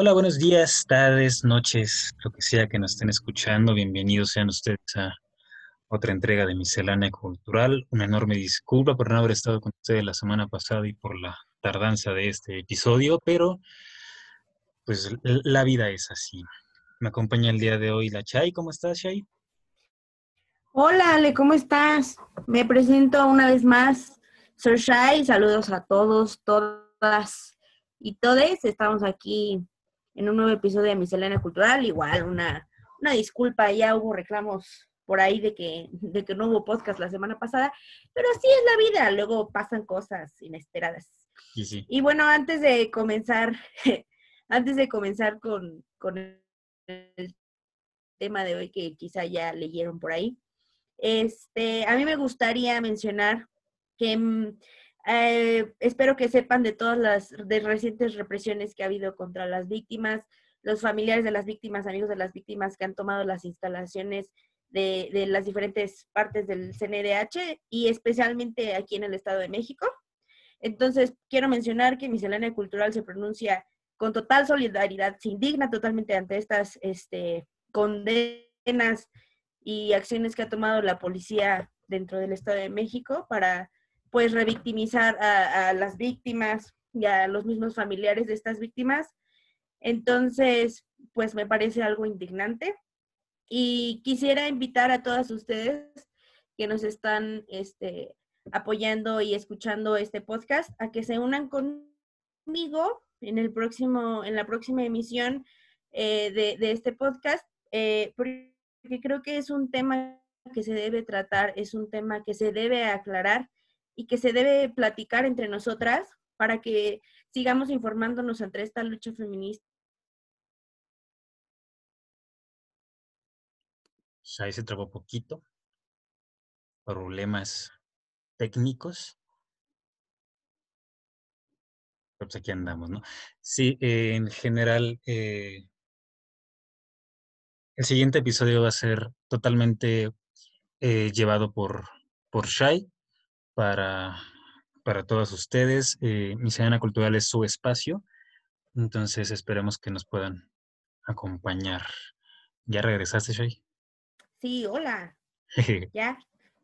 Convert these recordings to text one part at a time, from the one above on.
Hola, buenos días, tardes, noches, lo que sea que nos estén escuchando. Bienvenidos sean ustedes a otra entrega de Miscelánea Cultural. Una enorme disculpa por no haber estado con ustedes la semana pasada y por la tardanza de este episodio, pero pues la vida es así. Me acompaña el día de hoy la Chay. ¿Cómo estás, Chay? Hola, Ale, ¿cómo estás? Me presento una vez más. Soy Chay. Saludos a todos, todas y todes. Estamos aquí en un nuevo episodio de Miscelánea Cultural. Igual, una, una disculpa, ya hubo reclamos por ahí de que, de que no hubo podcast la semana pasada, pero así es la vida, luego pasan cosas inesperadas. Y bueno, antes de comenzar, antes de comenzar con, con el tema de hoy que quizá ya leyeron por ahí, este, a mí me gustaría mencionar que mm, eh, espero que sepan de todas las recientes represiones que ha habido contra las víctimas, los familiares de las víctimas, amigos de las víctimas que han tomado las instalaciones de, de las diferentes partes del CNDH y especialmente aquí en el Estado de México. Entonces, quiero mencionar que Miscelánea Cultural se pronuncia con total solidaridad, se indigna totalmente ante estas este, condenas y acciones que ha tomado la policía dentro del Estado de México para pues revictimizar a, las víctimas y a los mismos familiares de estas víctimas. Entonces, pues me parece algo indignante. Y quisiera invitar a todas ustedes que nos están este, apoyando y escuchando este podcast a que se unan conmigo en el próximo, en la próxima emisión eh, de, este podcast, eh, porque creo que es un tema que se debe tratar, es un tema que se debe aclarar y que se debe platicar entre nosotras para que sigamos informándonos entre esta lucha feminista. Ahí se trabó poquito. Problemas técnicos. Pues aquí andamos, ¿no? Sí, en general, eh, el siguiente episodio va a ser totalmente eh, llevado por, por Shai para, para todas ustedes. Eh, Miscelánea Cultural es su espacio, entonces esperemos que nos puedan acompañar. ¿Ya regresaste, Shay? Sí, hola. ya.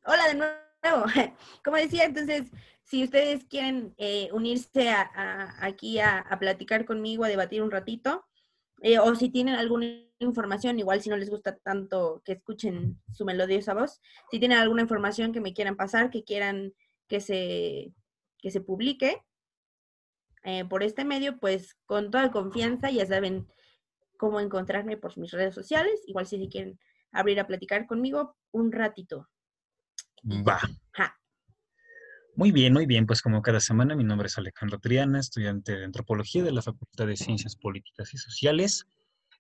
Hola de nuevo. Como decía, entonces, si ustedes quieren eh, unirse a, aquí a, a, platicar conmigo, a debatir un ratito, eh, o si tienen alguna información, igual si no les gusta tanto que escuchen su melodiosa voz, si tienen alguna información que me quieran pasar, que quieran que se, que se publique eh, por este medio, pues con toda confianza ya saben cómo encontrarme por mis redes sociales. Igual si quieren abrir a platicar conmigo un ratito. Va. Muy bien, muy bien. Pues como cada semana, mi nombre es Alejandro Triana, estudiante de Antropología de la Facultad de Ciencias Políticas y Sociales.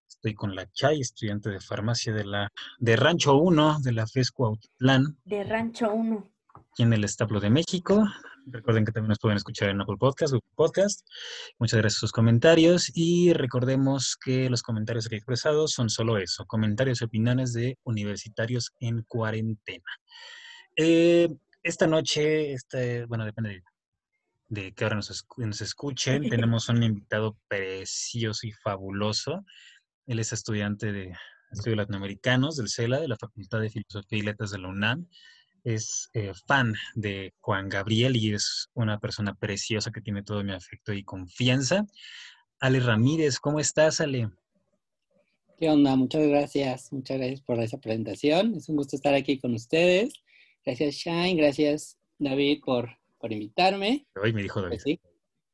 Estoy con la Chay, estudiante de Farmacia de la de Rancho 1 de la FESCO Autitlán. De Rancho 1 aquí en el Establo de México. Recuerden que también nos pueden escuchar en Apple Podcast, Google Podcast. Muchas gracias por sus comentarios y recordemos que los comentarios aquí expresados son solo eso, comentarios y opiniones de universitarios en cuarentena. Eh, esta noche, este, bueno, depende de, de qué hora nos, nos escuchen, tenemos un invitado precioso y fabuloso. Él es estudiante de estudios latinoamericanos del CELA, de la Facultad de Filosofía y Letras de la UNAM es eh, fan de Juan Gabriel y es una persona preciosa que tiene todo mi afecto y confianza. Ale Ramírez, ¿cómo estás, Ale? ¿Qué onda? Muchas gracias. Muchas gracias por esa presentación. Es un gusto estar aquí con ustedes. Gracias, Shine. Gracias, David, por, por invitarme. Hoy me dijo David. sí,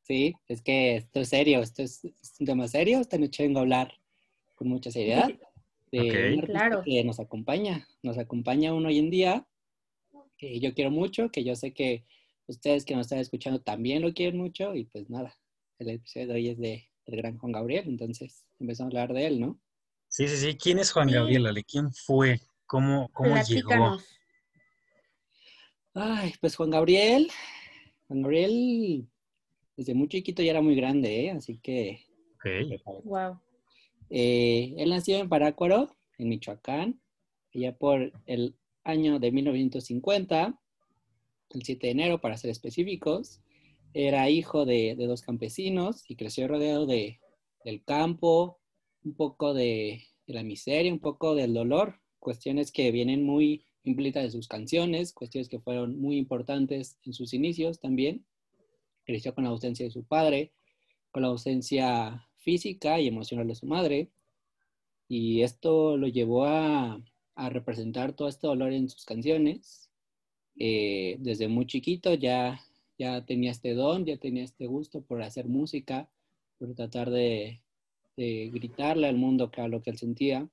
sí, es que esto es serio. Esto es, un tema serio. Esta noche vengo a hablar con mucha seriedad de claro. que nos acompaña. Nos acompaña uno hoy en día que yo quiero mucho, que yo sé que ustedes que nos están escuchando también lo quieren mucho y pues nada, el episodio de hoy es de el gran Juan Gabriel, entonces empezamos a hablar de él, ¿no? Sí, sí, sí. ¿Quién es Juan Gabriel, Ale? ¿Quién fue? ¿Cómo, cómo llegó? Ay, pues Juan Gabriel, Juan Gabriel desde muy chiquito ya era muy grande, ¿eh? Así que... Wow. Eh, él nació en Parácuaro, en Michoacán, allá por el año de 1950, el 7 de enero para ser específicos. Era hijo de, dos campesinos y creció rodeado de, del campo, un poco de, la miseria, un poco del dolor, cuestiones que vienen muy implícitas de sus canciones, cuestiones que fueron muy importantes en sus inicios también. Creció con la ausencia de su padre, con la ausencia física y emocional de su madre, y esto lo llevó a, representar todo este dolor en sus canciones. Eh, desde muy chiquito ya, ya tenía este don, ya tenía este gusto por hacer música, por tratar de, gritarle al mundo que lo que él sentía.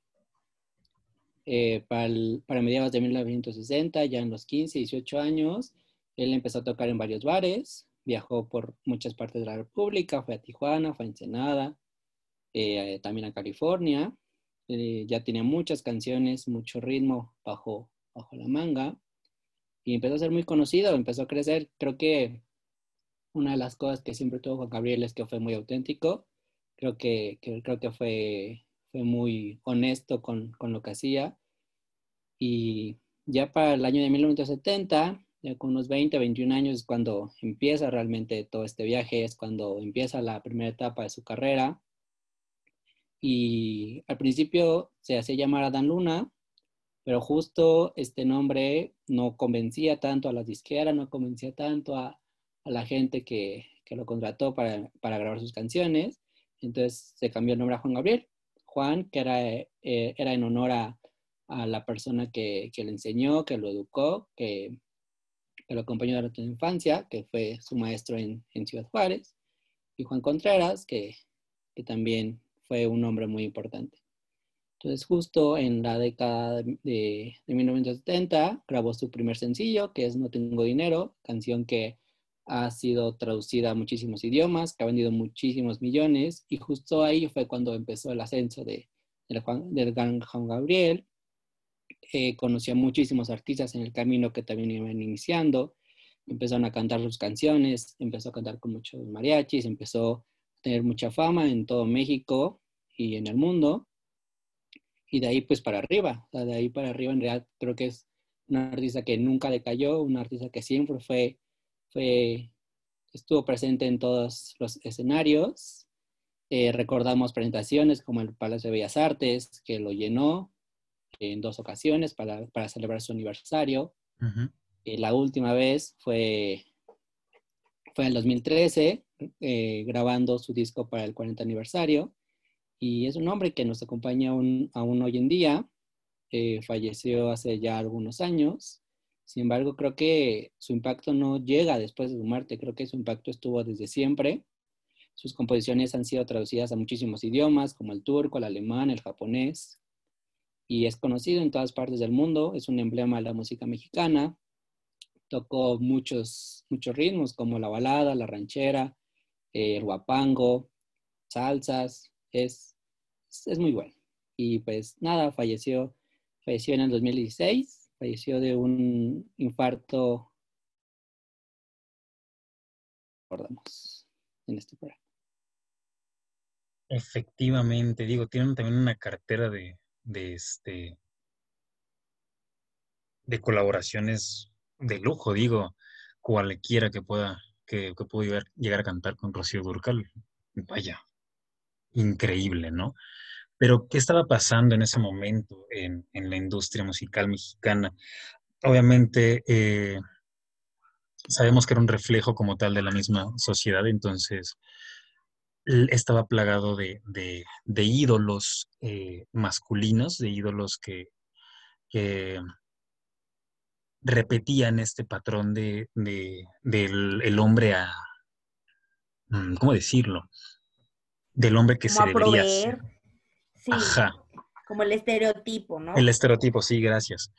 Eh, para, para, mediados de 1960, ya en los 15, 18 años, él empezó a tocar en varios bares, viajó por muchas partes de la República, fue a Tijuana, fue a Ensenada, eh, también a California, eh, ya tenía muchas canciones, mucho ritmo bajo, bajo la manga y empezó a ser muy conocido, empezó a crecer. Creo que una de las cosas que siempre tuvo Juan Gabriel es que fue muy auténtico, creo que, creo que fue, fue muy honesto con, con, lo que hacía. Y ya para el año de 1970, ya con unos 20, 21 años es cuando empieza realmente todo este viaje, es cuando empieza la primera etapa de su carrera y al principio se hacía llamar Adán Luna, pero justo este nombre no convencía tanto a las disqueras, no convencía tanto a, la gente que, lo contrató para, grabar sus canciones. Entonces se cambió el nombre a Juan Gabriel. Juan, que era, eh, era en honor a, la persona que, le enseñó, que lo educó, que, lo acompañó durante la infancia, que fue su maestro en, Ciudad Juárez. Y Juan Contreras, que, que también fue un hombre muy importante. Entonces, justo en la década de, 1970, grabó su primer sencillo, que es No Tengo Dinero, canción que ha sido traducida a muchísimos idiomas, que ha vendido muchísimos millones, y justo ahí fue cuando empezó el ascenso de, del gran Juan Gabriel. Eh, conoció a muchísimos artistas en el camino que también iban iniciando, empezaron a cantar sus canciones, empezó a cantar con muchos mariachis, empezó tener mucha fama en todo México y en el mundo. Y de ahí pues para arriba, de ahí para arriba en realidad creo que es una artista que nunca decayó, una artista que siempre fue, fue estuvo presente en todos los escenarios. Eh, recordamos presentaciones como el Palacio de Bellas Artes, que lo llenó en dos ocasiones para, para celebrar su aniversario. Eh, la última vez fue, fue en el 2013, eh, grabando su disco para el 40 aniversario. Y es un hombre que nos acompaña aún, hoy en día. Eh, falleció hace ya algunos años. Sin embargo, creo que su impacto no llega después de su muerte. Creo que su impacto estuvo desde siempre. Sus composiciones han sido traducidas a muchísimos idiomas, como el turco, el alemán, el japonés. Y es conocido en todas partes del mundo. Es un emblema de la música mexicana. Tocó muchos, muchos ritmos, como la balada, la ranchera, el guapango, salsas, es, es muy bueno. Y pues nada, falleció, falleció en el 2016, falleció de un infarto, recordamos, en este programa. Efectivamente, digo, tienen también una cartera de, de este de colaboraciones de lujo, digo, cualquiera que pueda que, pudo llegar, a cantar con Rocío Durcal. Vaya, increíble, ¿no? Pero, ¿qué estaba pasando en ese momento en, la industria musical mexicana? Obviamente, eh, sabemos que era un reflejo como tal de la misma sociedad, entonces estaba plagado de, ídolos eh, masculinos, de ídolos que, que repetían este patrón de, del el hombre a, mm, ¿cómo decirlo? Del hombre que se debería hacer. Sí, Ajá. Como el estereotipo, ¿no? El estereotipo, sí, gracias.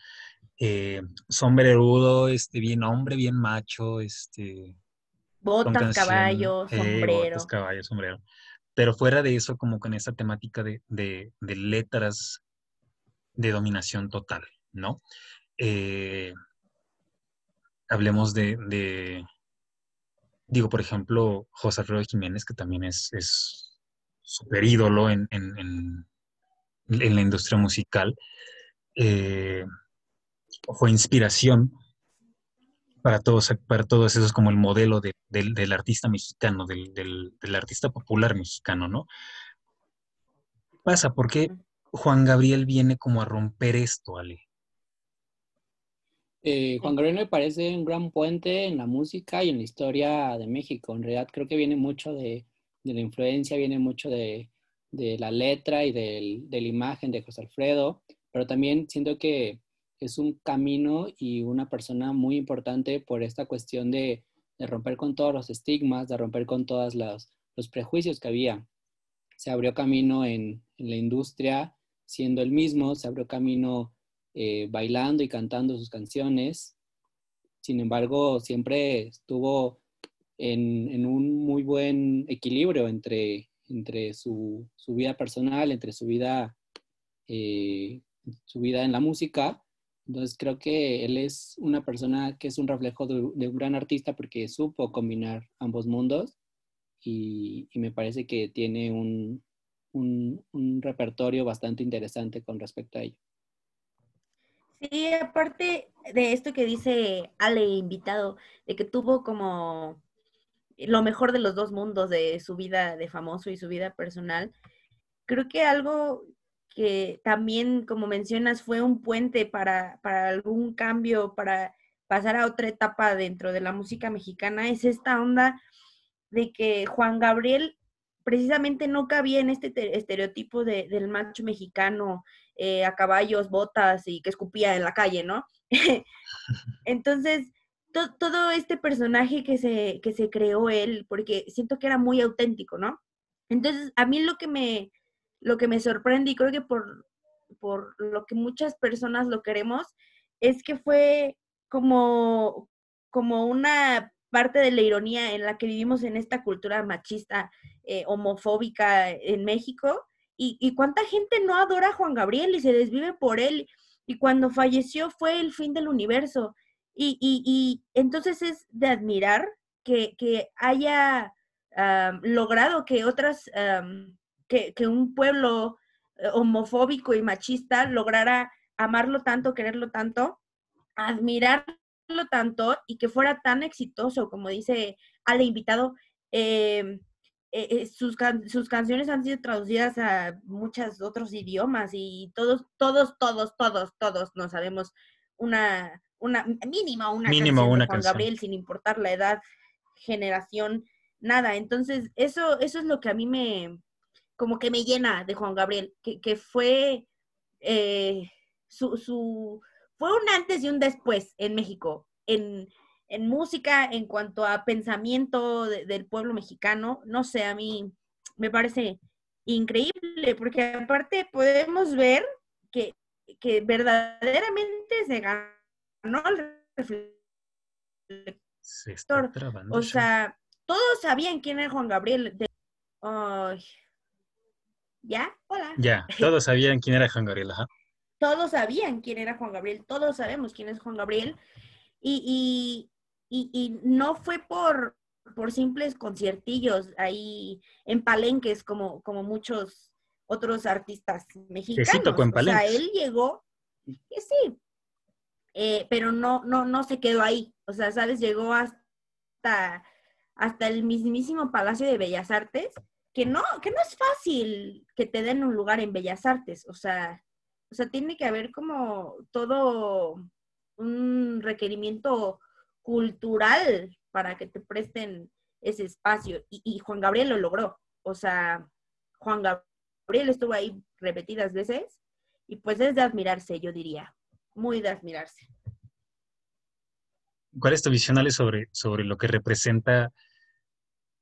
Eh, sombrerudo, este, bien hombre, bien macho, este... Botas, caballo, eh, sombrero. botas, caballo, sombrero. Pero fuera de eso, como con esa temática de, de, de letras de dominación total, ¿no? Eh, hablemos de, digo, por ejemplo, José Alfredo Jiménez, que también es, es súper ídolo en, la industria musical, eh, fue inspiración para todos, para todos esos como el modelo del, artista mexicano, del, artista popular mexicano, ¿no? pasa? ¿Por qué Juan Gabriel viene como a romper esto, Ale? Eh, Juan Gabriel me parece un gran puente en la música y en la historia de México. En realidad creo que viene mucho de, la influencia, viene mucho de, la letra y de la imagen de José Alfredo, pero también siento que es un camino y una persona muy importante por esta cuestión de, romper con todos los estigmas, de romper con todos los, prejuicios que había. Se abrió camino en, en la industria siendo el mismo, se abrió camino eh, bailando y cantando sus canciones. Sin embargo, siempre estuvo en, un muy buen equilibrio entre, entre su, vida personal, entre su vida, eh, su vida en la música. Entonces creo que él es una persona que es un reflejo de, un gran artista porque supo combinar ambos mundos y, me parece que tiene un, un repertorio bastante interesante con respecto a ello. Sí, aparte de esto que dice Ale, invitado, de que tuvo como lo mejor de los dos mundos de su vida de famoso y su vida personal, creo que algo que también, como mencionas, fue un puente para, para algún cambio, para pasar a otra etapa dentro de la música mexicana, es esta onda de que Juan Gabriel precisamente no cabía en este estereotipo del macho mexicano eh, a caballos, botas y que escupía en la calle, ¿no? Entonces, todo este personaje que se, que se creó él, porque siento que era muy auténtico, ¿no? Entonces, a mí lo que me, lo que me sorprende, y creo que por, por lo que muchas personas lo queremos, es que fue como, como una parte de la ironía en la que vivimos en esta cultura machista, eh, homofóbica en México, y, cuánta gente no adora a Juan Gabriel y se desvive por él. Y cuando falleció fue el fin del universo. Y, entonces es de admirar que, haya logrado que otras, que, que, un pueblo eh, homofóbico y machista lograra amarlo tanto, quererlo tanto, admirarlo tanto y que fuera tan exitoso, como dice Ale invitado, eh, eh, eh, sus, sus canciones han sido traducidas a muchos otros idiomas y todos, todos, todos, todos, todos no sabemos una, una mínima una canción una de Juan Gabriel sin importar la edad, generación, nada. Entonces, eso, eso es lo que a mí me, como que me llena de Juan Gabriel, que, que fue eh, su, su, fue un antes y un después en México, en, en música, en cuanto a pensamiento del pueblo mexicano, no sé, a mí me parece increíble, porque aparte podemos ver que, verdaderamente se ganó el reflector. o sea, todos sabían quién era Juan Gabriel. ¿Ya? Hola. Ya, todos sabían quién era Juan Gabriel, ajá. Todos sabían quién era Juan Gabriel, todos sabemos quién es Juan Gabriel. y, y, no fue por, por simples conciertillos ahí en palenques como, como muchos otros artistas mexicanos. o sea, él llegó, que sí, eh, pero no, no, no se quedó ahí. O sea, ¿sabes? Llegó hasta, hasta el mismísimo Palacio de Bellas Artes, que no, que no es fácil que te den un lugar en Bellas Artes. O sea, o sea, tiene que haber como todo un requerimiento cultural para que te presten ese espacio. Y, Juan Gabriel lo logró. O sea, Juan Gabriel estuvo ahí repetidas veces y pues es de admirarse, yo diría. Muy de admirarse. ¿Cuál es tu visión, Ale, sobre, sobre lo que representa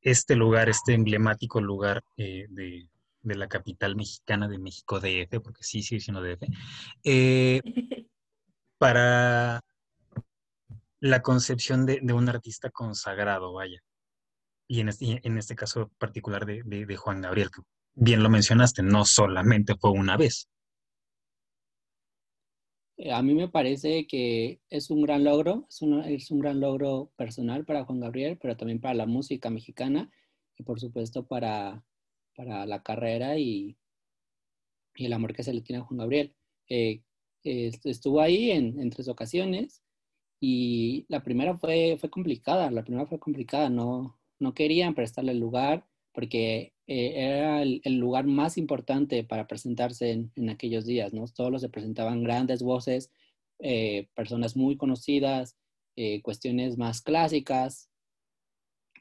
este lugar, este emblemático lugar eh, de, la capital mexicana de México DF, porque sí sigue siendo DF, eh, para la concepción de, un artista consagrado, vaya. Y en este, en este caso particular de, Juan Gabriel, que bien lo mencionaste, no solamente fue una vez. Eh, a mí me parece que es un gran logro, es un, es un gran logro personal para Juan Gabriel, pero también para la música mexicana y por supuesto para, para la carrera y, el amor que se le tiene a Juan Gabriel. Eh, estuvo ahí en, tres ocasiones y la primera fue, fue complicada, la primera fue complicada, no, no querían prestarle el lugar porque eh, era el, lugar más importante para presentarse en, aquellos días, ¿no? Solo se presentaban grandes voces, eh, personas muy conocidas, eh, cuestiones más clásicas,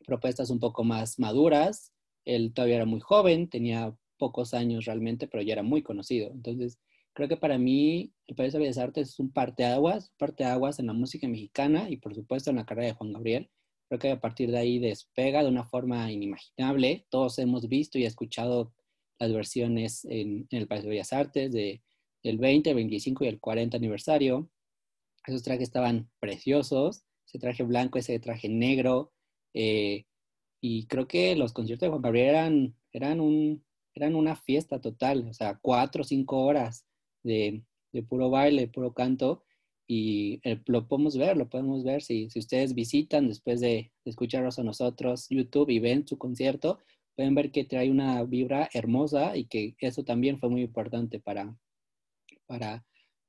propuestas un poco más maduras. Él todavía era muy joven, tenía pocos años realmente, pero ya era muy conocido. Entonces, creo que para mí el Palacio de Bellas Artes es un parteaguas, parteaguas en la música mexicana y por supuesto en la carrera de Juan Gabriel. Creo que a partir de ahí despega de una forma inimaginable. Todos hemos visto y escuchado las versiones en, el Palacio de Bellas Artes de, del 20, 25 y el 40 aniversario. Esos trajes estaban preciosos, ese traje blanco, ese traje negro. Eh, y creo que los conciertos de Juan Gabriel eran, eran, un, eran una fiesta total, o sea, cuatro o cinco horas de, puro baile, puro canto, y lo podemos ver, lo podemos ver si, si ustedes visitan después de, escucharnos a nosotros YouTube y ven su concierto, pueden ver que trae una vibra hermosa y que eso también fue muy importante para, para,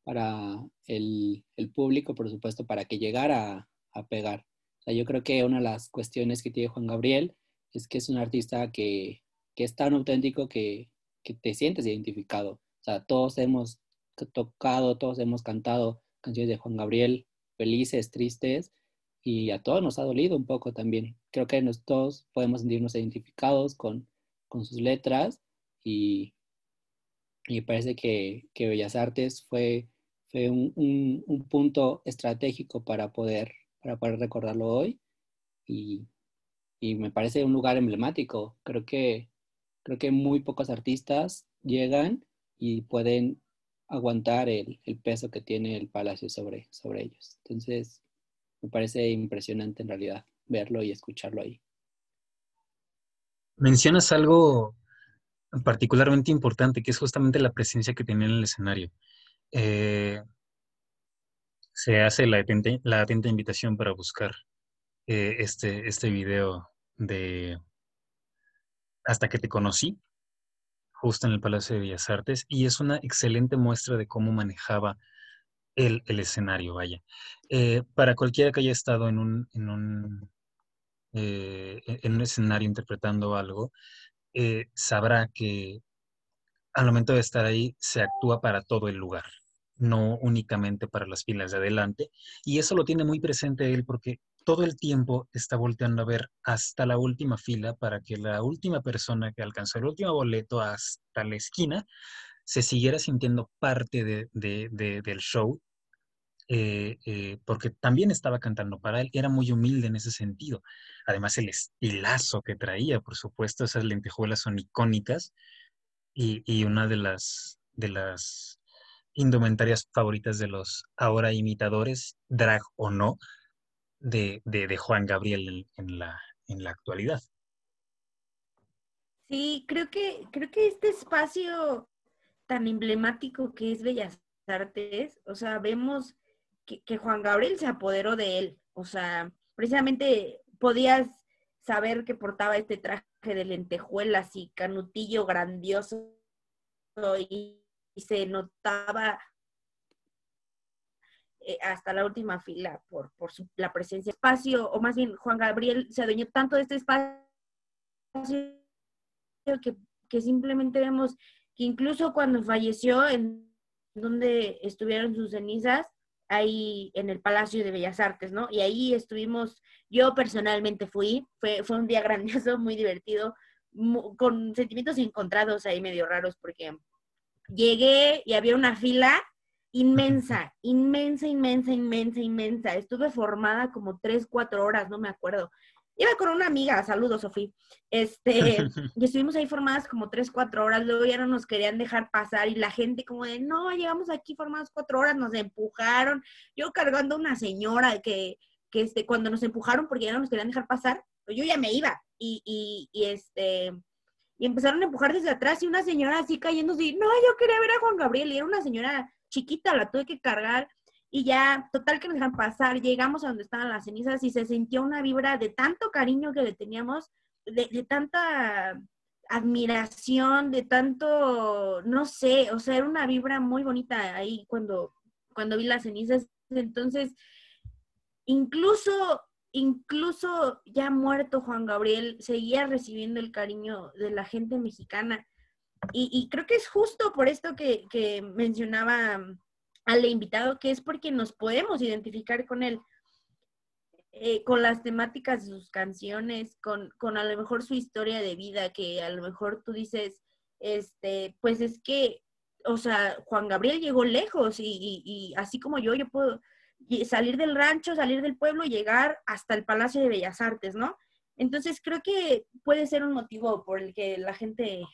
para el, público, por supuesto, para que llegara a, pegar. Yo creo que una de las cuestiones que tiene Juan Gabriel es que es un artista que, que es tan auténtico que, que te sientes identificado. Todos hemos tocado, todos hemos cantado canciones de Juan Gabriel, felices, tristes, y a todos nos ha dolido un poco también. Creo que todos podemos sentirnos identificados con, con sus letras y, y parece que, que, Bellas Artes fue, fue un, un, punto estratégico para poder, para poder recordarlo hoy y, y, me parece un lugar emblemático. Creo que, creo que muy pocos artistas llegan y pueden aguantar el, peso que tiene el palacio sobre, sobre ellos. Entonces, me parece impresionante en realidad verlo y escucharlo ahí. Mencionas algo particularmente importante, que es justamente la presencia que tenía en el escenario. Eh, se hace la atenta, invitación para buscar eh, este, este video de Hasta que te conocí, justo en el Palacio de Bellas Artes, y es una excelente muestra de cómo manejaba el, escenario, vaya. Eh, para cualquiera que haya estado en un, en un, eh, en un escenario interpretando algo, eh, sabrá que al momento de estar ahí se actúa para todo el lugar, no únicamente para las filas de adelante, y eso lo tiene muy presente él porque todo el tiempo está volteando a ver hasta la última fila para que la última persona que alcanzó el último boleto hasta la esquina se siguiera sintiendo parte del show, eh, eh, porque también estaba cantando para él, era muy humilde en ese sentido. Además, el estilazo que traía, por supuesto, esas lentejuelas son icónicas y, una de las, de las indumentarias favoritas de los ahora imitadores, drag o no, de, de, Juan Gabriel en, la, en la actualidad. Sí, creo que, creo que este espacio tan emblemático que es Bellas Artes, o sea, vemos que, que, Juan Gabriel se apoderó de él, o sea, precisamente podías saber que portaba este traje de lentejuelas y canutillo grandioso y, y se notaba eh, hasta la última fila por, por su, la presencia espacio, o más bien Juan Gabriel se adueñó tanto de este espacio que, que simplemente vemos que incluso cuando falleció, en donde estuvieron sus cenizas, ahí en el Palacio de Bellas Artes, ¿no? Y ahí estuvimos, yo personalmente fui, fue, fue un día grandioso, muy divertido, con sentimientos encontrados ahí medio raros, porque llegué y había una fila inmensa, inmensa, inmensa, inmensa, inmensa. Estuve formada como tres, cuatro horas, no me acuerdo. Iba con una amiga, saludos, Sofía. Este, y estuvimos ahí formadas como tres, cuatro horas, luego ya no nos querían dejar pasar y la gente como de, no, llegamos aquí formadas cuatro horas, nos empujaron. Yo cargando a una señora que, que este, cuando nos empujaron porque ya no nos querían dejar pasar, pues yo ya me iba. Y, y, y este, y empezaron a empujar desde atrás y una señora así cayendo así, no, yo quería ver a Juan Gabriel y era una señora chiquita, la tuve que cargar y ya, total que nos dejan pasar, llegamos a donde estaban las cenizas y se sintió una vibra de tanto cariño que le teníamos, de, tanta admiración, de tanto, no sé, o sea, era una vibra muy bonita ahí cuando, cuando vi las cenizas. Entonces, incluso, incluso ya muerto Juan Gabriel, seguía recibiendo el cariño de la gente mexicana. Y, creo que es justo por esto que, mencionaba al invitado, que es porque nos podemos identificar con él. Eh, con las temáticas de sus canciones, con, con, a lo mejor su historia de vida, que a lo mejor tú dices, este, pues es que, o sea, Juan Gabriel llegó lejos y, y, así como yo, yo puedo salir del rancho, salir del pueblo y llegar hasta el Palacio de Bellas Artes, ¿no? Entonces creo que puede ser un motivo por el que la gente,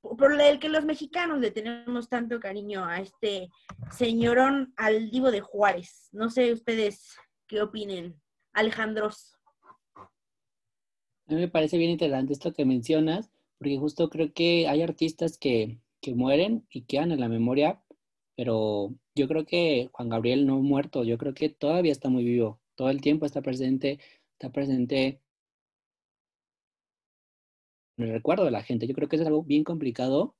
por el que los mexicanos le tenemos tanto cariño a este señorón al divo de Juárez. No sé ustedes ¿Qué opinen? Alejandros. A mí me parece bien interesante esto que mencionas, porque justo creo que hay artistas que, que mueren y quedan en la memoria, pero yo creo que Juan Gabriel no muerto, yo creo que todavía está muy vivo, todo el tiempo está presente, está presente en el recuerdo de la gente. Yo creo que es algo bien complicado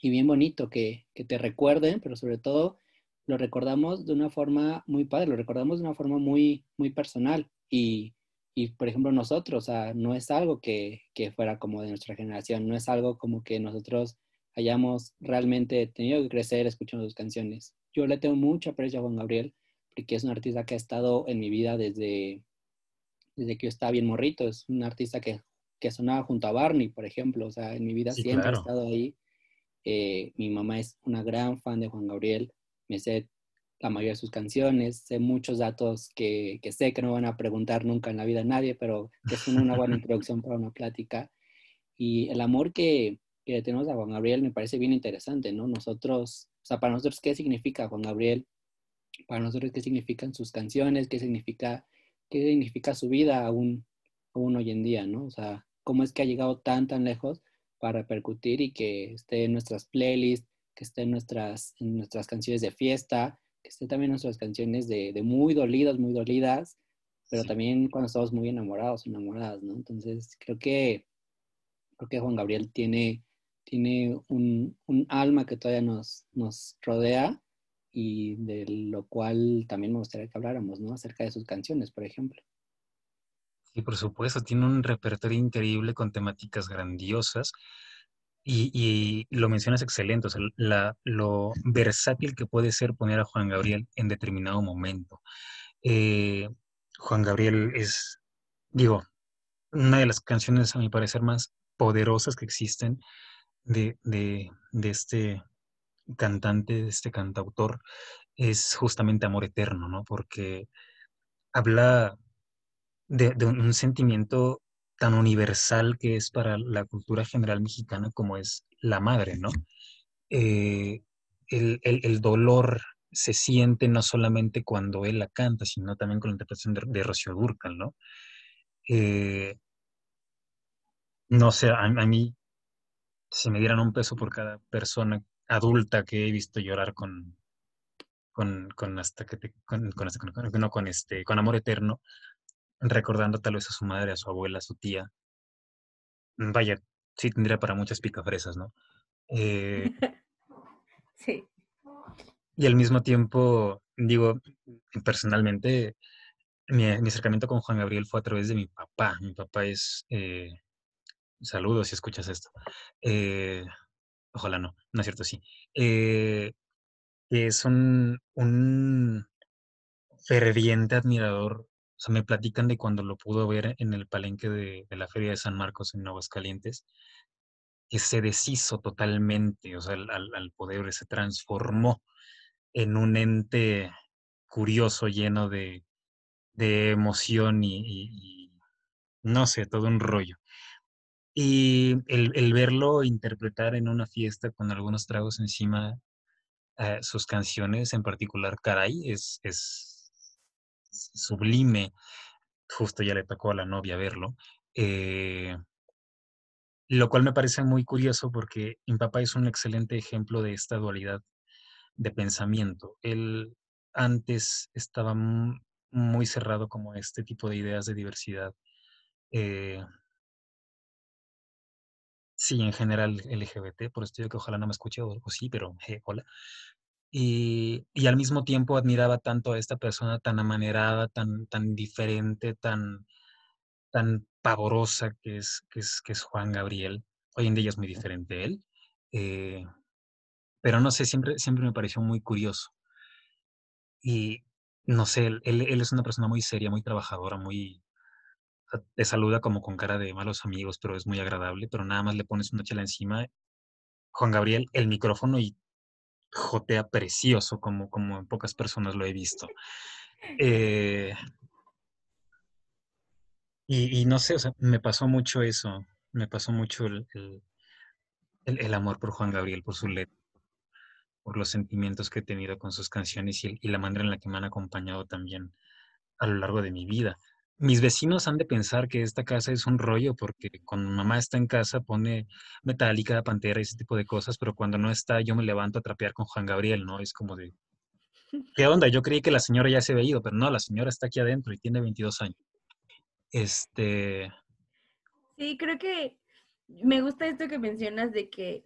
y bien bonito que, que te recuerden, pero sobre todo lo recordamos de una forma muy padre, lo recordamos de una forma muy, muy personal. Y, y por ejemplo, nosotros, o sea, no es algo que, que, fuera como de nuestra generación, no es algo como que nosotros hayamos realmente tenido que crecer escuchando sus canciones. Yo le tengo mucho aprecio a Juan Gabriel, porque es un artista que ha estado en mi vida desde, desde que yo estaba bien morrito. Es un artista que, que sonaba junto a Barney, por ejemplo. O sea, en mi vida siempre ha estado ahí. Eh, mi mamá es una gran fan de Juan Gabriel me sé la mayoría de sus canciones, sé muchos datos que, que, sé que no van a preguntar nunca en la vida a nadie, pero que son una buena introducción para una plática. Y el amor que, que tenemos a Juan Gabriel me parece bien interesante, ¿no? Nosotros, o sea, para nosotros, ¿qué significa Juan Gabriel? Para nosotros, ¿qué significan sus canciones? ¿Qué significa, qué significa su vida aún, aún hoy en día, ¿no? O sea, ¿cómo es que ha llegado tan, tan lejos para repercutir y que esté en nuestras playlists, que esté en nuestras, en nuestras canciones de fiesta, que esté también en nuestras canciones de, de muy dolidas, muy dolidas, pero también cuando estamos muy enamorados, enamoradas, ¿no? Entonces, creo que, creo que Juan Gabriel tiene, tiene un, un alma que todavía nos, nos rodea y de lo cual también me gustaría que habláramos, ¿no? Acerca de sus canciones, por ejemplo. Sí, por supuesto, tiene un repertorio increíble con temáticas grandiosas y, lo mencionas excelente, o sea, lo versátil que puede ser poner a Juan Gabriel en determinado momento. Eh, Juan Gabriel es, digo, una de las canciones a mi parecer más poderosas que existen de, de, este cantante, de este cantautor, es justamente Amor Eterno, ¿no? Porque habla de, un, sentimiento tan universal que es para la cultura general mexicana como es la madre, ¿no? Eh, el, dolor se siente no solamente cuando él la canta, sino también con la interpretación de, de Rocío Durcal, ¿no? Eh, no sé, a, mí si me dieran un peso por cada persona adulta que he visto llorar con, con, hasta que con, con, no, con este, con amor eterno, recordando tal vez a su madre, a su abuela, a su tía. Mm, vaya, sí tendría para muchas picafresas, ¿no? Eh, sí. Y al mismo tiempo, digo, personalmente, mi, acercamiento con Juan Gabriel fue a través de mi papá. Mi papá es, eh, saludos si escuchas esto. Eh, ojalá no, no es cierto, sí. es un, ferviente admirador o sea, me platican de cuando lo pudo ver en el palenque de, la Feria de San Marcos en Calientes, que se deshizo totalmente, o sea, al, poder se transformó en un ente curioso, lleno de, emoción y, no sé, todo un rollo. Y el, verlo interpretar en una fiesta con algunos tragos encima eh, sus canciones, en particular Caray, es, es sublime, justo ya le tocó a la novia verlo, eh, lo cual me parece muy curioso porque mi papá es un excelente ejemplo de esta dualidad de pensamiento. Él antes estaba muy cerrado como este tipo de ideas de diversidad. Eh, sí, en general LGBT, por esto digo que ojalá no me escuche o, sí, pero hola. y, y, al mismo tiempo admiraba tanto a esta persona tan amanerada, tan, tan diferente, tan, tan pavorosa que es, que, es, que es Juan Gabriel. Hoy en día es muy diferente él. Eh, pero no sé, siempre, siempre me pareció muy curioso. Y no sé, él, él, es una persona muy seria, muy trabajadora, muy... Te saluda como con cara de malos amigos, pero es muy agradable, pero nada más le pones una chela encima. Juan Gabriel, el micrófono y jotea precioso, como, como en pocas personas lo he visto. Eh, y, no sé, o sea, me pasó mucho eso, me pasó mucho el, el, amor por Juan Gabriel, por su letra, por los sentimientos que he tenido con sus canciones y, y la manera en la que me han acompañado también a lo largo de mi vida. Mis vecinos han de pensar que esta casa es un rollo porque cuando mamá está en casa pone Metallica, Pantera y ese tipo de cosas, pero cuando no está yo me levanto a trapear con Juan Gabriel, ¿no? Es como de, ¿qué onda? Yo creí que la señora ya se había ido, pero no, la señora está aquí adentro y tiene 22 años. Este... Sí, creo que me gusta esto que mencionas de que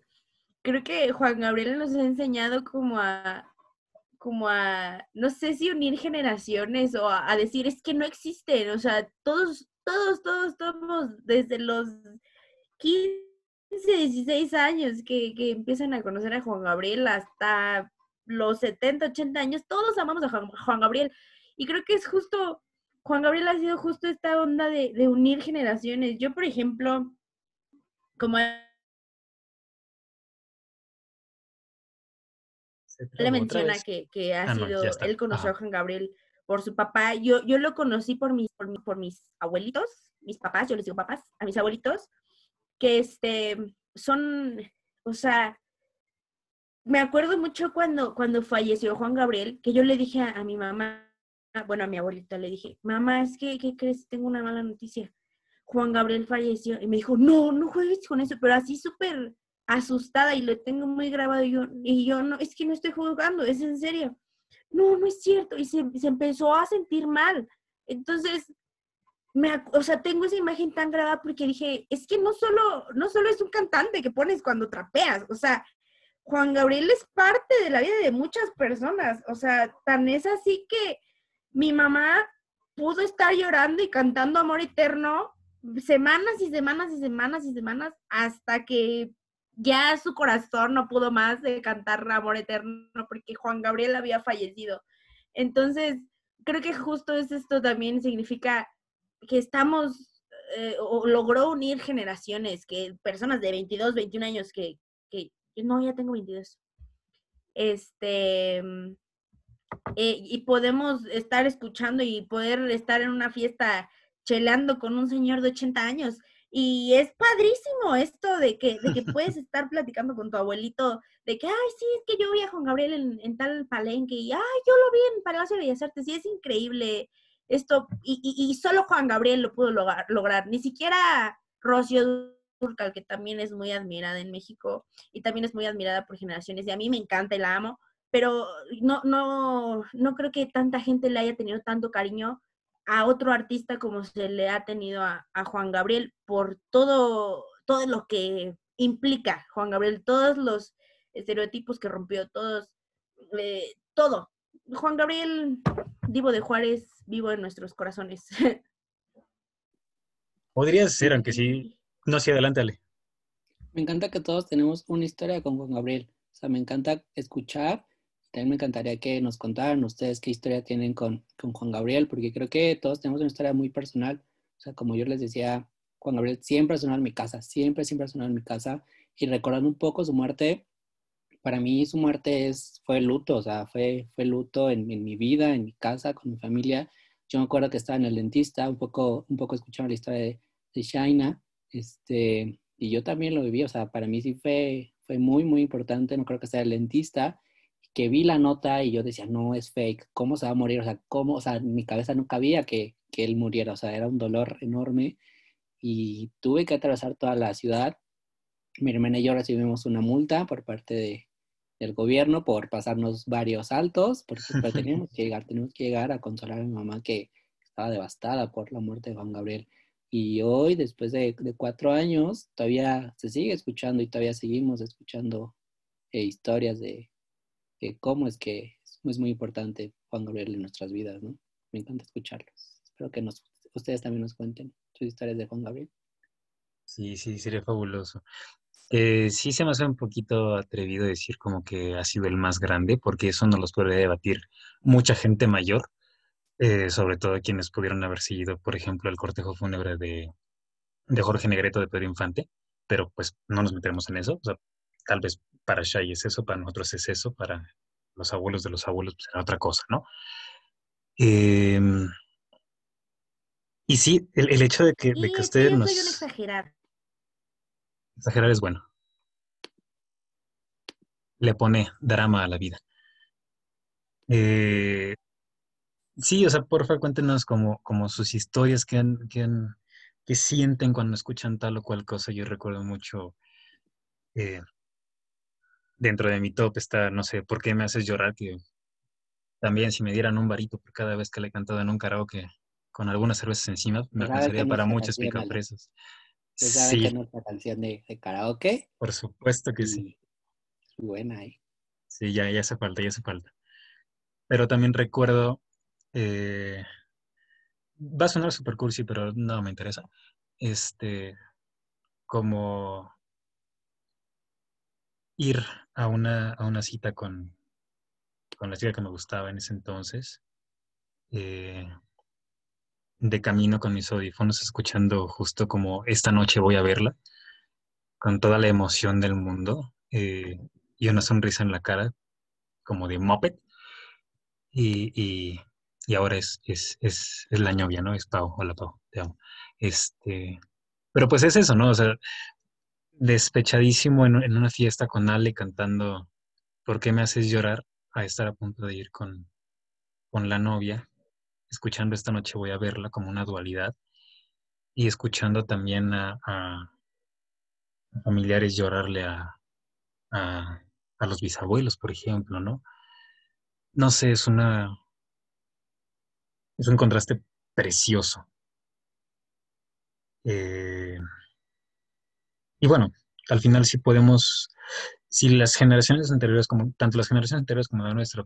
creo que Juan Gabriel nos ha enseñado como a, como a, no sé si unir generaciones o a, decir, es que no existen, o sea, todos, todos, todos, todos, desde los 15, 16 años que, que empiezan a conocer a Juan Gabriel hasta los 70, 80 años, todos amamos a Juan, Gabriel. Y creo que es justo, Juan Gabriel ha sido justo esta onda de, de unir generaciones. Yo, por ejemplo, como le menciona que, que, ha ah, sido, él conoció a Juan Gabriel por su papá. Yo, yo lo conocí por mis, por, por mis abuelitos, mis papás, yo les digo papás, a mis abuelitos, que este, son, o sea, me acuerdo mucho cuando, cuando falleció Juan Gabriel, que yo le dije a, mi mamá, bueno, a mi abuelita, le dije, mamá, es que, ¿qué crees? Tengo una mala noticia. Juan Gabriel falleció. Y me dijo, no, no juegues con eso, pero así súper asustada y lo tengo muy grabado. Y yo, y yo no, es que no estoy jugando, es en serio. No, no es cierto. Y se, empezó a sentir mal. Entonces, me, o sea, tengo esa imagen tan grabada porque dije, es que no solo, no solo es un cantante que pones cuando trapeas, o sea, Juan Gabriel es parte de la vida de muchas personas, o sea, tan es así que mi mamá pudo estar llorando y cantando Amor Eterno semanas y semanas y semanas y semanas hasta que ya su corazón no pudo más de cantar Amor Eterno porque Juan Gabriel había fallecido. Entonces, creo que justo es esto también significa que estamos, eh, o logró unir generaciones, que personas de 22, 21 años que, que no, ya tengo 22. Este, eh, y podemos estar escuchando y poder estar en una fiesta cheleando con un señor de 80 años. Y es padrísimo esto de que, de que puedes estar platicando con tu abuelito de que, ay, sí, es que yo vi a Juan Gabriel en, tal palenque y, ay, yo lo vi en Palacio de Bellas Artes y es increíble esto. Y, y, solo Juan Gabriel lo pudo lograr, lograr. ni siquiera Rocío Durcal, que también es muy admirada en México y también es muy admirada por generaciones y a mí me encanta y la amo, pero no, no, no creo que tanta gente le haya tenido tanto cariño a otro artista como se le ha tenido a, Juan Gabriel por todo, todo lo que implica Juan Gabriel, todos los estereotipos que rompió, todos, eh, todo. Juan Gabriel, Divo de Juárez, vivo en nuestros corazones. Podría ser, aunque sí. No, sí, adelante, Ale. Me encanta que todos tenemos una historia con Juan Gabriel. O sea, me encanta escuchar también me encantaría que nos contaran ustedes qué historia tienen con, con Juan Gabriel, porque creo que todos tenemos una historia muy personal. O sea, como yo les decía, Juan Gabriel siempre ha sonado en mi casa, siempre, siempre ha sonado en mi casa. Y recordando un poco su muerte, para mí su muerte es, fue luto, o sea, fue, fue luto en, en mi vida, en mi casa, con mi familia. Yo me acuerdo que estaba en el dentista, un poco, un poco escuchando la historia de, de Shaina, este, y yo también lo viví, o sea, para mí sí fue, fue muy, muy importante, no creo que sea el dentista, que vi la nota y yo decía, no, es fake, ¿cómo se va a morir? O sea, ¿cómo? O sea, en mi cabeza no cabía que, que él muriera, o sea, era un dolor enorme y tuve que atravesar toda la ciudad. Mi hermana y yo recibimos una multa por parte de, del gobierno por pasarnos varios altos, porque teníamos que llegar, tenemos que llegar a consolar a mi mamá que estaba devastada por la muerte de Juan Gabriel. Y hoy, después de, de cuatro años, todavía se sigue escuchando y todavía seguimos escuchando eh, historias de, cómo es que es muy importante Juan Gabriel en nuestras vidas, ¿no? Me encanta escucharlos. Espero que nos, ustedes también nos cuenten sus historias de Juan Gabriel. Sí, sí, sería fabuloso. Eh, sí se me hace un poquito atrevido decir como que ha sido el más grande, porque eso no los puede debatir mucha gente mayor, eh, sobre todo quienes pudieron haber seguido, por ejemplo, el cortejo fúnebre de, de Jorge Negreto de Pedro Infante, pero pues no nos metemos en eso. O sea, tal vez para Shai es eso, para nosotros es eso, para los abuelos de los abuelos pues era otra cosa, ¿no? Em, y sí, el, hecho de que, de que ustedes nos... exagerar. Exagerar es bueno. Le pone drama a la vida. Eh, sí, o sea, por favor, cuéntenos como, como sus historias que, que, sienten cuando escuchan tal o cual cosa. Yo recuerdo mucho, eh, dentro de mi top está, no sé, ¿por qué me haces llorar? Que también si me dieran un varito por cada vez que le he cantado en un karaoke con algunas cervezas encima, me alcanzaría para muchas picafresas. Sí. que nuestra canción de, karaoke? Por supuesto que sí. Buena, ¿eh? Sí, ya, ya hace falta, ya hace falta. Pero también recuerdo, eh, va a sonar super cursi, pero no me interesa. Este, como ir a una, a una cita con, con la chica que me gustaba en ese entonces. Eh, de camino con mis audífonos, escuchando justo como esta noche voy a verla, con toda la emoción del mundo eh, y una sonrisa en la cara, como de moped. Y, ahora es, es, es, la novia, ¿no? Es Pau. Hola, Pau, te amo. Este, pero pues es eso, ¿no? O sea, despechadísimo en, una fiesta con Ale cantando ¿Por qué me haces llorar? a estar a punto de ir con, con la novia escuchando esta noche voy a verla como una dualidad y escuchando también a, familiares llorarle a, a, los bisabuelos, por ejemplo, ¿no? No sé, es una... Es un contraste precioso. Eh, y bueno, al final sí podemos, si las generaciones anteriores, como tanto las generaciones anteriores como la nuestra,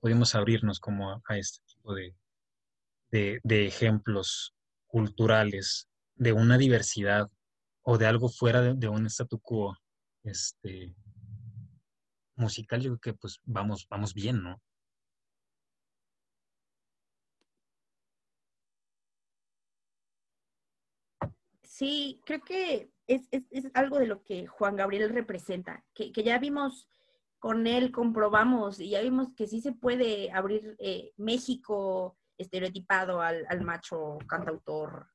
podemos abrirnos como a este tipo de, de, ejemplos culturales, de una diversidad o de algo fuera de, un statu quo este, musical, yo creo que pues vamos, vamos bien, ¿no? Sí, creo que es, algo de lo que Juan Gabriel representa, que, ya vimos con él, comprobamos y ya vimos que sí se puede abrir eh, México estereotipado al, macho cantautor,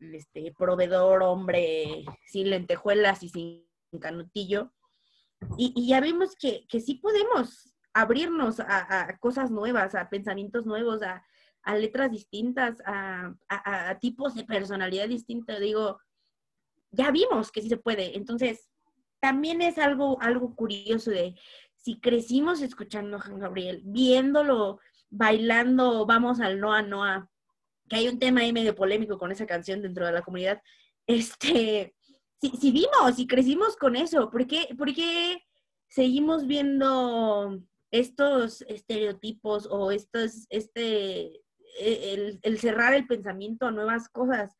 este, proveedor, hombre, sin lentejuelas y sin canutillo. Y, ya vimos que, que, sí podemos abrirnos a, cosas nuevas, a pensamientos nuevos, a, letras distintas, a, tipos de personalidad distinta. Digo, ya vimos que sí se puede. Entonces, también es algo, algo curioso de si crecimos escuchando a Juan Gabriel, viéndolo bailando Vamos al Noa Noa, que hay un tema ahí medio polémico con esa canción dentro de la comunidad, este, si, si vimos y crecimos con eso, ¿por qué, ¿por qué seguimos viendo estos estereotipos o estos, este, el, el, cerrar el pensamiento a nuevas cosas?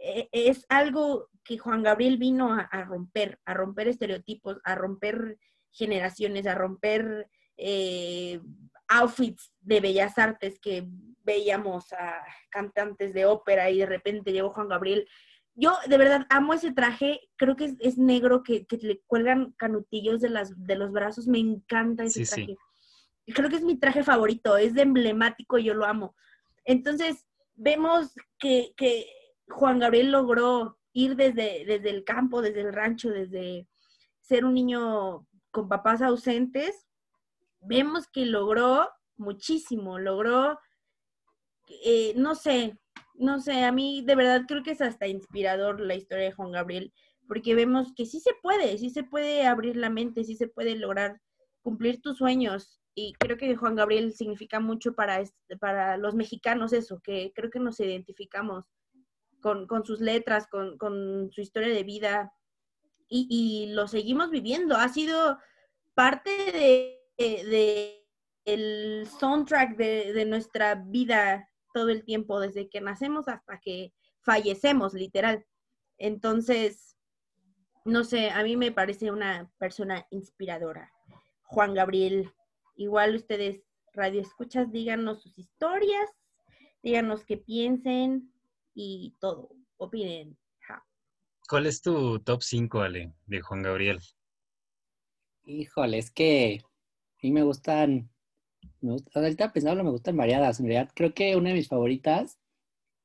E, es algo que Juan Gabriel vino a, a romper, a romper estereotipos, a romper generaciones, a romper eh, outfits de bellas artes que veíamos a cantantes de ópera y de repente llegó Juan Gabriel. Yo de verdad amo ese traje, creo que es, negro, que, le cuelgan canutillos de, las, de los brazos, me encanta ese traje. Creo que es mi traje favorito, es emblemático, yo lo amo. Entonces, vemos que, que Juan Gabriel logró ir desde, desde el campo, desde el rancho, desde ser un niño con papás ausentes vemos que logró muchísimo, logró, eh, no sé, no sé, a mí de verdad creo que es hasta inspirador la historia de Juan Gabriel, porque vemos que sí se puede, sí se puede abrir la mente, sí se puede lograr cumplir tus sueños. Y creo que Juan Gabriel significa mucho para, para los mexicanos eso, que creo que nos identificamos con, sus letras, con, con, su historia de vida y, y lo seguimos viviendo. Ha sido parte de de el soundtrack de, de nuestra vida todo el tiempo, desde que nacemos hasta que fallecemos, literal. Entonces, no sé, a mí me parece una persona inspiradora. Juan Gabriel, igual ustedes, radio escuchas, díganos sus historias, díganos qué piensen y todo, opinen. ¿Cuál es tu top 5, Ale, de Juan Gabriel? Híjole, es que a mí me gustan, me gusta, ahorita pensando me gustan variadas, en realidad creo que una de mis favoritas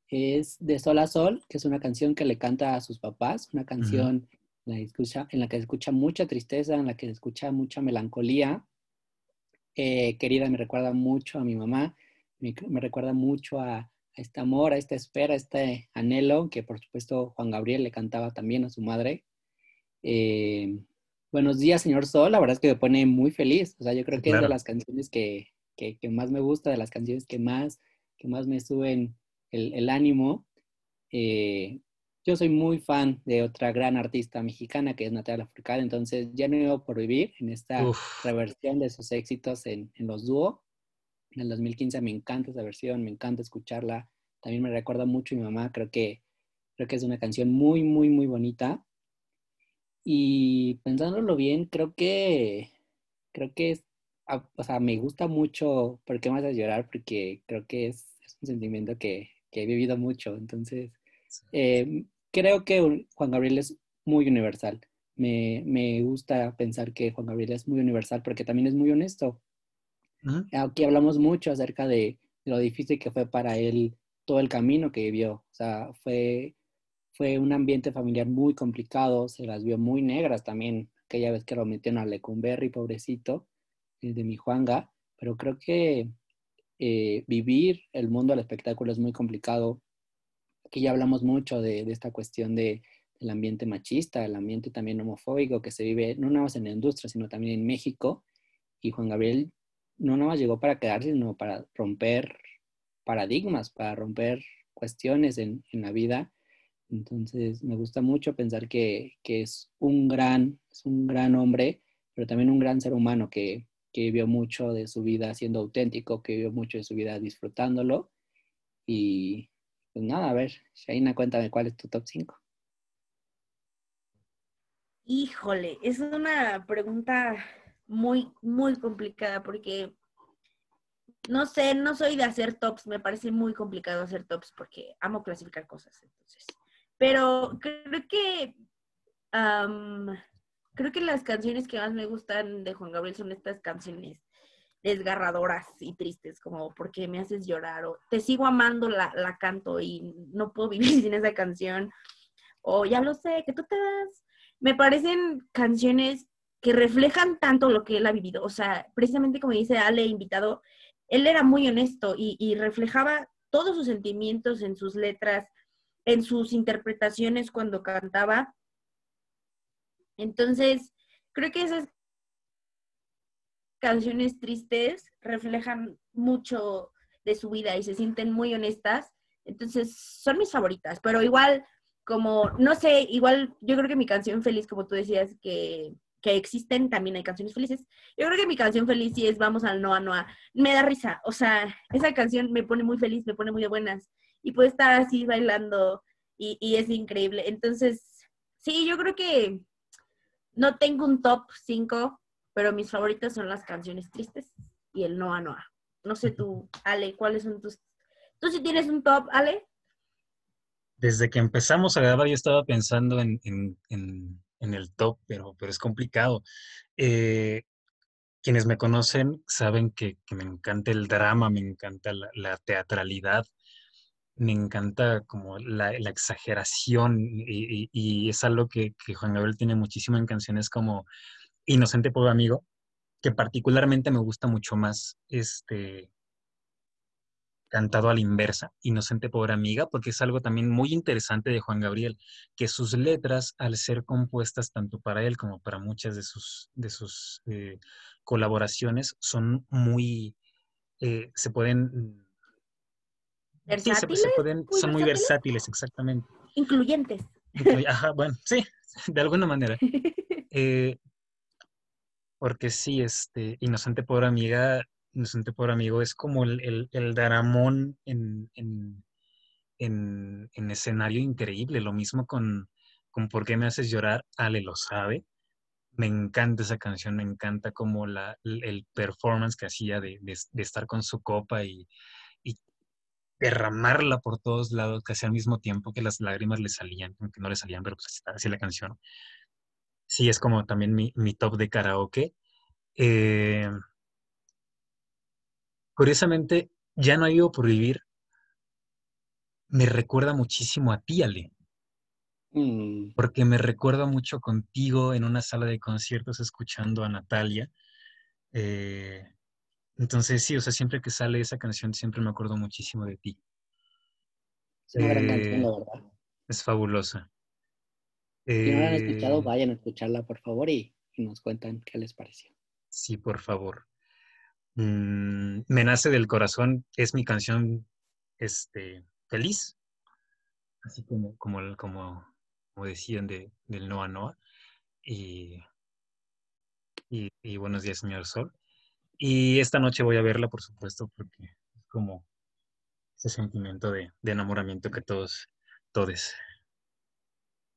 es De Sol a Sol, que es una canción que le canta a sus papás, una canción en, la que escucha, en la que escucha mucha tristeza, en la que se escucha mucha melancolía. Eh, querida, me recuerda mucho a mi mamá, me, recuerda mucho a, este amor, a esta espera, a este anhelo, que por supuesto Juan Gabriel le cantaba también a su madre. Eh, Buenos días, señor Sol, la verdad es que me pone muy feliz. O sea, yo creo que es de las canciones que, que, que, más me gusta, de las canciones que más, que más me suben el, ánimo. Eh, yo soy muy fan de otra gran artista mexicana que es Natalia Furcade, entonces ya no iba por vivir en esta reversión de sus éxitos en, en los dúos. En el 2015 me encanta esa versión, me encanta escucharla. También me recuerda mucho a mi mamá, creo que, creo que es una canción muy, muy, muy bonita. Y pensándolo bien, creo que, creo que es, ah, o sea, me gusta mucho, ¿por qué me vas a llorar? Porque creo que es, es un sentimiento que, que he vivido mucho. Entonces, eh, creo que Juan Gabriel es muy universal. Me, me, gusta pensar que Juan Gabriel es muy universal porque también es muy honesto. Aquí hablamos mucho acerca de, lo difícil que fue para él todo el camino que vivió. O sea, fue, fue un ambiente familiar muy complicado, se las vio muy negras también aquella vez que lo metieron a Lecumberri, pobrecito, de mi Juanga, pero creo que eh, vivir el mundo del espectáculo es muy complicado. Aquí ya hablamos mucho de, esta cuestión de, del ambiente machista, el ambiente también homofóbico que se vive no nada más en la industria, sino también en México. Y Juan Gabriel no nada más llegó para quedarse, sino para romper paradigmas, para romper cuestiones en, en la vida. Entonces me gusta mucho pensar que, que, es un gran, es un gran hombre, pero también un gran ser humano que, que vivió mucho de su vida siendo auténtico, que vivió mucho de su vida disfrutándolo. Y pues nada, a ver, Shaina, cuéntame cuál es tu top 5. Híjole, es una pregunta muy, muy complicada porque no sé, no soy de hacer tops, me parece muy complicado hacer tops porque amo clasificar cosas, entonces. Pero creo que creo que las canciones que más me gustan de Juan Gabriel son estas canciones desgarradoras y tristes, como porque me haces llorar o te sigo amando, la, la canto y no puedo vivir sin esa canción o ya lo sé, que tú te das. Me parecen canciones que reflejan tanto lo que él ha vivido. O sea, precisamente como dice Ale, invitado, él era muy honesto y, y reflejaba todos sus sentimientos en sus letras, en sus interpretaciones cuando cantaba entonces, creo que esas canciones tristes reflejan mucho de su vida y se sienten muy honestas. Entonces, son mis favoritas, pero igual, como, no sé, igual yo creo que mi canción feliz, como tú decías, que, que existen, también hay canciones felices. Yo creo que mi canción feliz sí es Vamos al Noa Noa. Me da risa, o sea, esa canción me pone muy feliz, me pone muy de buenas y puedo estar así bailando y, y es increíble. Entonces, sí, yo creo que no tengo un top 5, pero mis favoritas son las canciones tristes y el Noa Noa. No sé tú, Ale, ¿cuáles son tus... ¿Tú sí tienes un top, Ale? Desde que empezamos a grabar yo estaba pensando en, el top, pero, pero es complicado. Eh, quienes me conocen saben que, me encanta el drama, me encanta la teatralidad me encanta como la, exageración y, es algo que, Juan Gabriel tiene muchísimo en canciones como Inocente Pobre Amigo, que particularmente me gusta mucho más este cantado a la inversa, Inocente Pobre Amiga, porque es algo también muy interesante de Juan Gabriel, que sus letras, al ser compuestas tanto para él como para muchas de sus, de sus eh, colaboraciones, son muy, eh, se pueden Sí, se, pueden, son muy versátiles, exactamente. Incluyentes. Ajá, bueno, sí, de alguna manera. Eh, Porque sí, este, Inocente Pobre Amiga, Inocente Pobre Amigo es como el, el, Daramón en, en, en, escenario increíble. Lo mismo con, con ¿Por qué me haces llorar? Ale lo sabe. Me encanta esa canción, me encanta como la, el performance que hacía de, de, estar con su copa y, y, derramarla por todos lados, casi al mismo tiempo que las lágrimas le salían, aunque no le salían, pero pues así la canción sí es como también mi, top de karaoke. Eh, curiosamente, ya no hay vivo por vivir. Me recuerda muchísimo a ti, Ale. Mm. Porque me recuerda mucho contigo en una sala de conciertos escuchando a Natalia. Eh, entonces, sí, o sea, siempre que sale esa canción, siempre me acuerdo muchísimo de ti. Es una gran canción, la eh, verdad. Es fabulosa. Si no la han escuchado, eh, vayan a escucharla, por favor, y, nos cuentan qué les pareció. Sí, por favor. Mm, Me nace del corazón es mi canción este, feliz, así como, como, como, como decían de, del Noa Noa. Y, y, buenos días, señor Sol. Y esta noche voy a verla, por supuesto, porque es como ese sentimiento de, de enamoramiento que todos, todos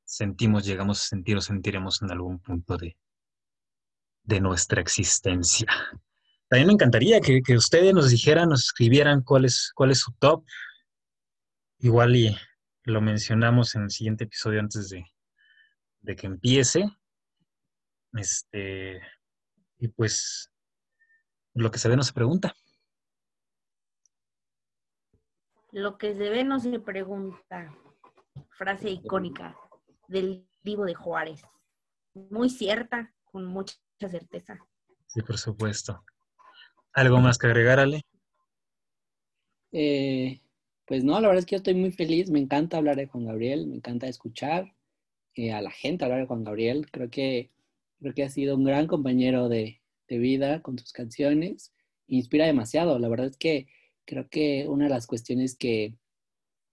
sentimos, llegamos a sentir o sentiremos en algún punto de, de nuestra existencia. También me encantaría que, ustedes nos dijeran, nos escribieran cuál es, cuál es su top. Igual y lo mencionamos en el siguiente episodio antes de, de que empiece. Este, y pues lo que se ve no se pregunta. Lo que se ve no se pregunta. Frase icónica del vivo de Juárez. Muy cierta, con mucha certeza. Sí, por supuesto. ¿Algo más que agregar, Ale? Eh, pues no, la verdad es que yo estoy muy feliz. Me encanta hablar de Juan Gabriel, me encanta escuchar eh, a la gente hablar de Juan Gabriel. Creo que, creo que ha sido un gran compañero de, de vida con sus canciones. Inspira demasiado. La verdad es que creo que una de las cuestiones que,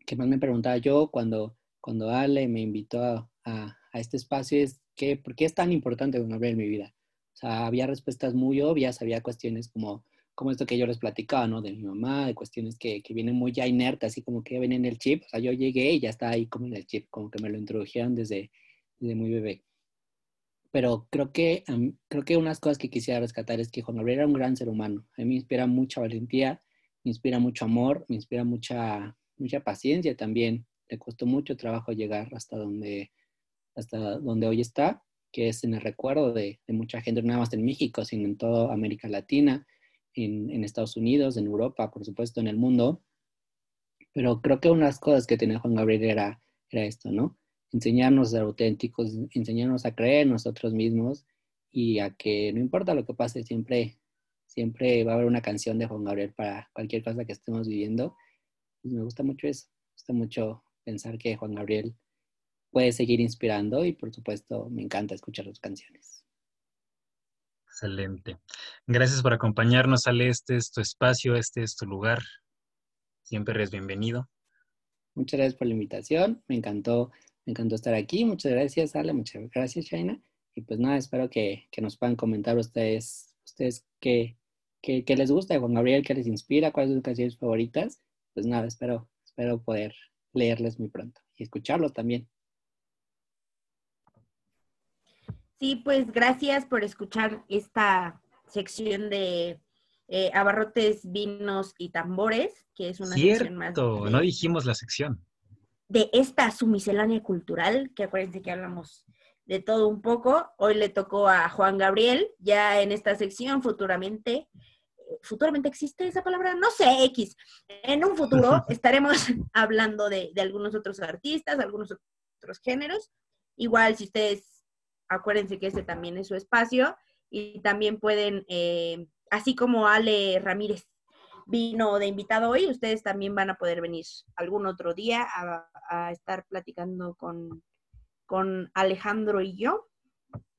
que más me preguntaba yo cuando cuando Ale me invitó a, a, este espacio es que, ¿por qué es tan importante Don Gabriel en mi vida? O sea, había respuestas muy obvias, había cuestiones como, como esto que yo les platicaba, ¿no? De mi mamá, de cuestiones que, que vienen muy ya inertes, así como que ven en el chip. O sea, yo llegué y ya está ahí como en el chip, como que me lo introdujeron desde, desde muy bebé. Pero creo que, creo que unas cosas que quisiera rescatar es que Juan Gabriel era un gran ser humano. A mí me inspira mucha valentía, me inspira mucho amor, me inspira mucha, mucha paciencia también le costó mucho trabajo llegar hasta donde, hasta donde hoy está, que es en el recuerdo de, mucha gente, no nada más en México, sino en toda América Latina, en, Estados Unidos, en Europa, por supuesto, en el mundo. Pero creo que unas cosas que tenía Juan Gabriel era, era esto, ¿no? Enseñarnos a ser auténticos, enseñarnos a creer en nosotros mismos y a que no importa lo que pase, siempre, siempre va a haber una canción de Juan Gabriel para cualquier cosa que estemos viviendo. Pues me gusta mucho eso, me gusta mucho pensar que Juan Gabriel puede seguir inspirando y por supuesto me encanta escuchar sus canciones. Excelente. Gracias por acompañarnos, Ale. Este es tu espacio, este es tu lugar. Siempre eres bienvenido. Muchas gracias por la invitación. Me encantó, me encantó estar aquí. Muchas gracias, Ale. Muchas gracias, Shaina. Y pues nada, espero que, nos puedan comentar ustedes, ustedes qué, qué, qué les gusta de Juan Gabriel, qué les inspira, cuáles son sus canciones favoritas. Pues nada, espero, espero poder leerles muy pronto y escucharlos también. Sí, pues gracias por escuchar esta sección de eh, abarrotes, vinos y tambores, que es una sección más. no dijimos la sección. De esta su miscelánea cultural, que acuérdense que hablamos de todo un poco. Hoy le tocó a Juan Gabriel, ya en esta sección futuramente futuramente existe esa palabra, no sé, X. En un futuro estaremos hablando de, algunos otros artistas, algunos otros géneros. Igual, si ustedes, acuérdense que ese también es su espacio y también pueden, eh, así como Ale Ramírez vino de invitado hoy, ustedes también van a poder venir algún otro día a, a estar platicando con, con Alejandro y yo.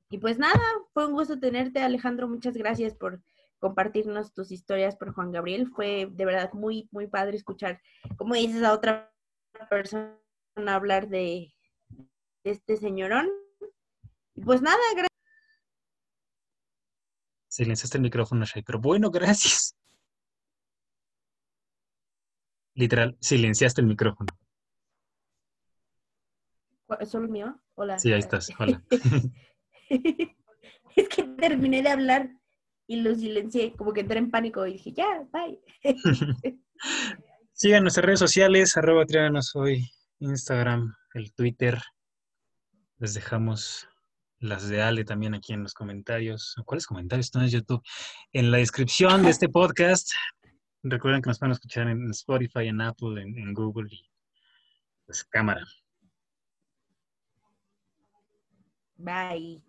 Y pues nada, fue un gusto tenerte, Alejandro. Muchas gracias por compartirnos tus historias por Juan Gabriel. Fue de verdad muy, muy padre escuchar, como dices, a otra persona hablar de, este señorón. Pues nada, gracias. Silenciaste el micrófono, Shay, pero bueno, gracias. Literal, silenciaste el micrófono. ¿Es solo mío? Hola. Sí, ahí estás. Hola. es que terminé de hablar y lo silencié, como que entré en pánico y dije, ya, bye. Sigan nuestras redes sociales, arroba triáganos hoy, Instagram, el Twitter. Les dejamos las de Ale también aquí en los comentarios. ¿Cuáles comentarios? No es YouTube. En la descripción de este podcast. Recuerden que nos pueden escuchar en Spotify, en Apple, en, Google y pues cámara. Bye.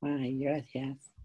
Bye, gracias.